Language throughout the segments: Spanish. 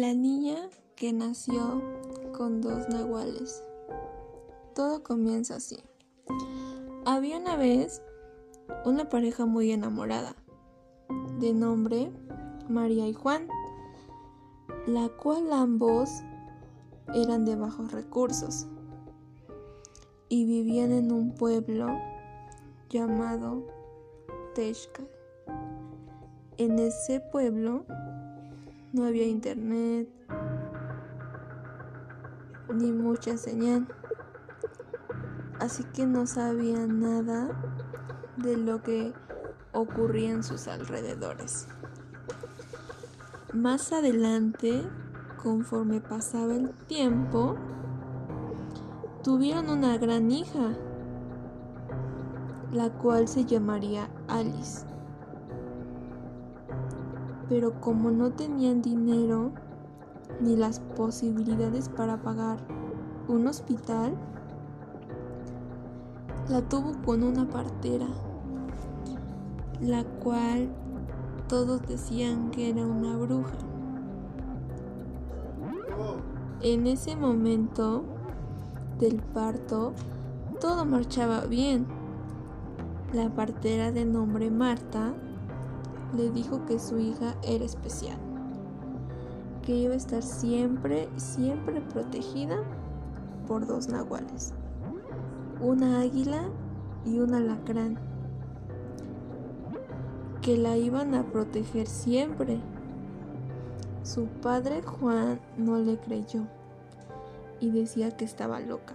La niña que nació con dos nahuales. Todo comienza así. Había una vez una pareja muy enamorada, de nombre María y Juan, la cual ambos eran de bajos recursos y vivían en un pueblo llamado Texcal. En ese pueblo no había internet ni mucha señal, así que no sabía nada de lo que ocurría en sus alrededores. Más adelante, conforme pasaba el tiempo, tuvieron una gran hija, la cual se llamaría Alice. Pero como no tenían dinero ni las posibilidades para pagar un hospital, la tuvo con una partera, la cual todos decían que era una bruja. En ese momento del parto, todo marchaba bien. La partera de nombre Marta le dijo que su hija era especial, que iba a estar siempre, siempre protegida por dos nahuales, una águila y un alacrán, que la iban a proteger siempre. Su padre Juan no le creyó y decía que estaba loca.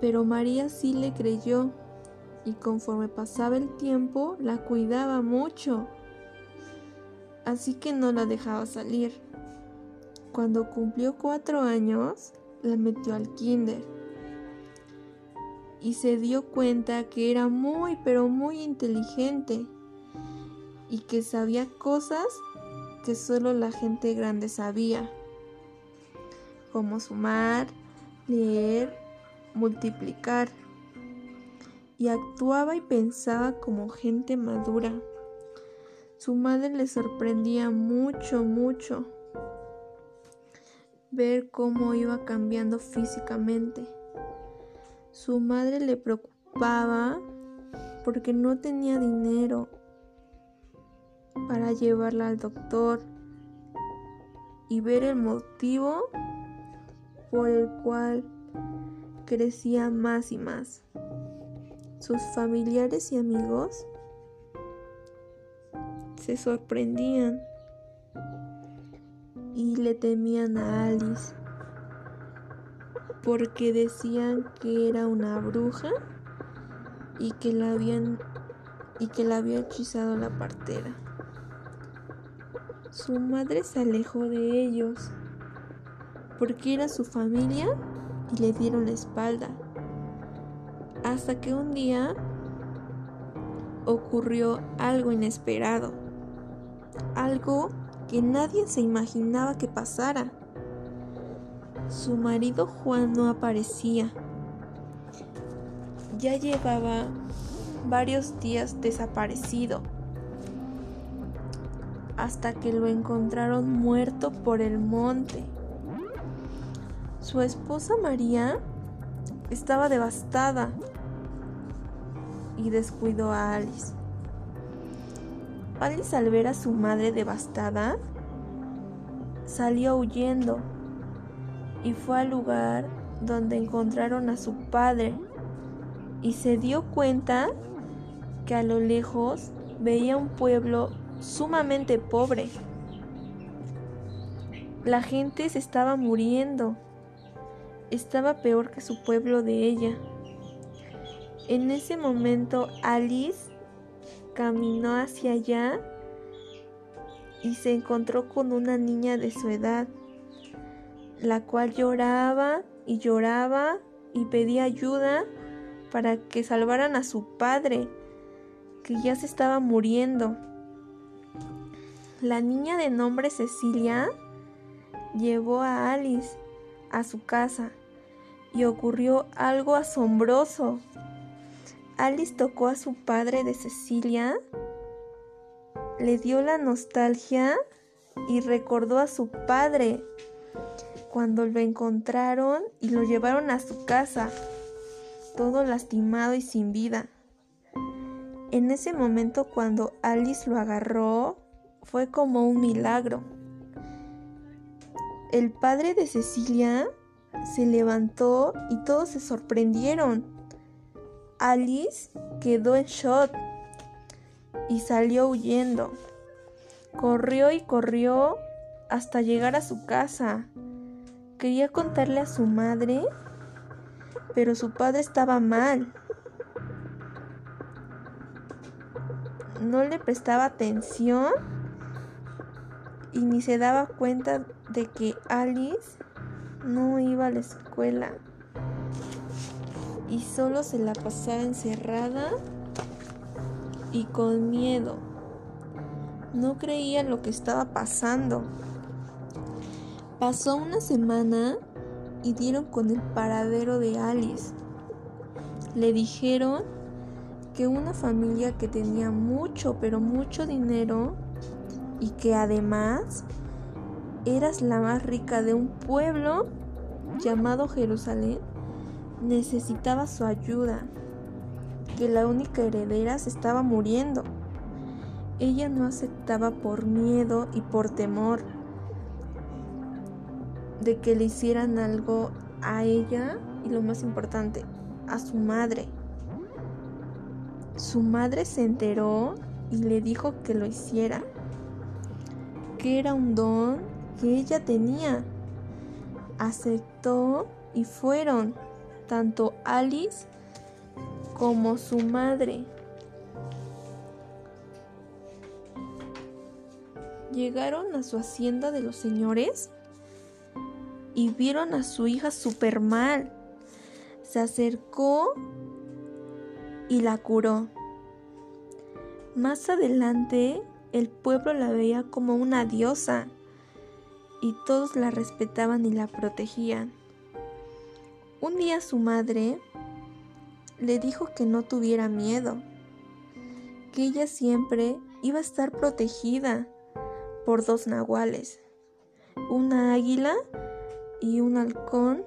Pero María sí le creyó y conforme pasaba el tiempo la cuidaba mucho. Así que no la dejaba salir. Cuando cumplió cuatro años, la metió al kinder y se dio cuenta que era muy pero muy inteligente y que sabía cosas que solo la gente grande sabía, como sumar, leer, multiplicar y actuaba y pensaba como gente madura. Su madre le sorprendía mucho, mucho ver cómo iba cambiando físicamente. Su madre le preocupaba porque no tenía dinero para llevarla al doctor y ver el motivo por el cual crecía más y más. Sus familiares y amigos se sorprendían y le temían a Alice porque decían que era una bruja y que la habían y que la había hechizado la partera. Su madre se alejó de ellos porque era su familia y le dieron la espalda. Hasta que un día ocurrió algo inesperado, algo que nadie se imaginaba que pasara. Su marido Juan no aparecía. Ya llevaba varios días desaparecido, hasta que lo encontraron muerto por el monte. Su esposa María estaba devastada y descuidó a Alice. Alice al ver a su madre devastada, salió huyendo y fue al lugar donde encontraron a su padre y se dio cuenta que a lo lejos veía un pueblo sumamente pobre. La gente se estaba muriendo. Estaba peor que su pueblo de ella. En ese momento Alice caminó hacia allá y se encontró con una niña de su edad, la cual lloraba y lloraba y pedía ayuda para que salvaran a su padre, que ya se estaba muriendo. La niña de nombre Cecilia llevó a Alice a su casa y ocurrió algo asombroso. Alice tocó a su padre de Cecilia, le dio la nostalgia y recordó a su padre cuando lo encontraron y lo llevaron a su casa, todo lastimado y sin vida. En ese momento cuando Alice lo agarró, fue como un milagro. El padre de Cecilia se levantó y todos se sorprendieron. Alice quedó en shock y salió huyendo. Corrió y corrió hasta llegar a su casa. Quería contarle a su madre, pero su padre estaba mal. No le prestaba atención y ni se daba cuenta de que Alice no iba a la escuela y solo se la pasaba encerrada y con miedo. No creía lo que estaba pasando. Pasó una semana y dieron con el paradero de Alice. Le dijeron que una familia que tenía mucho, pero mucho dinero y que además eras la más rica de un pueblo llamado Jerusalén, necesitaba su ayuda, que la única heredera se estaba muriendo. Ella no aceptaba por miedo y por temor de que le hicieran algo a ella y lo más importante, a su madre. Su madre se enteró y le dijo que lo hiciera, que era un don que ella tenía. Aceptó y fueron tanto Alice como su madre. Llegaron a su hacienda de los señores y vieron a su hija súper mal. Se acercó y la curó. Más adelante, el pueblo la veía como una diosa y todos la respetaban y la protegían. Un día su madre le dijo que no tuviera miedo, que ella siempre iba a estar protegida por dos nahuales, una águila y un halcón.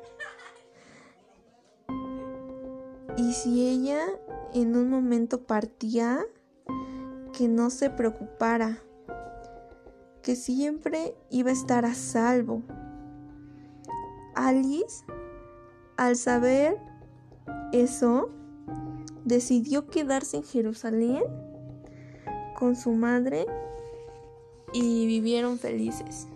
Y si ella en un momento partía, que no se preocupara, que siempre iba a estar a salvo. Alice, al saber eso, decidió quedarse en Jerusalén con su madre y vivieron felices.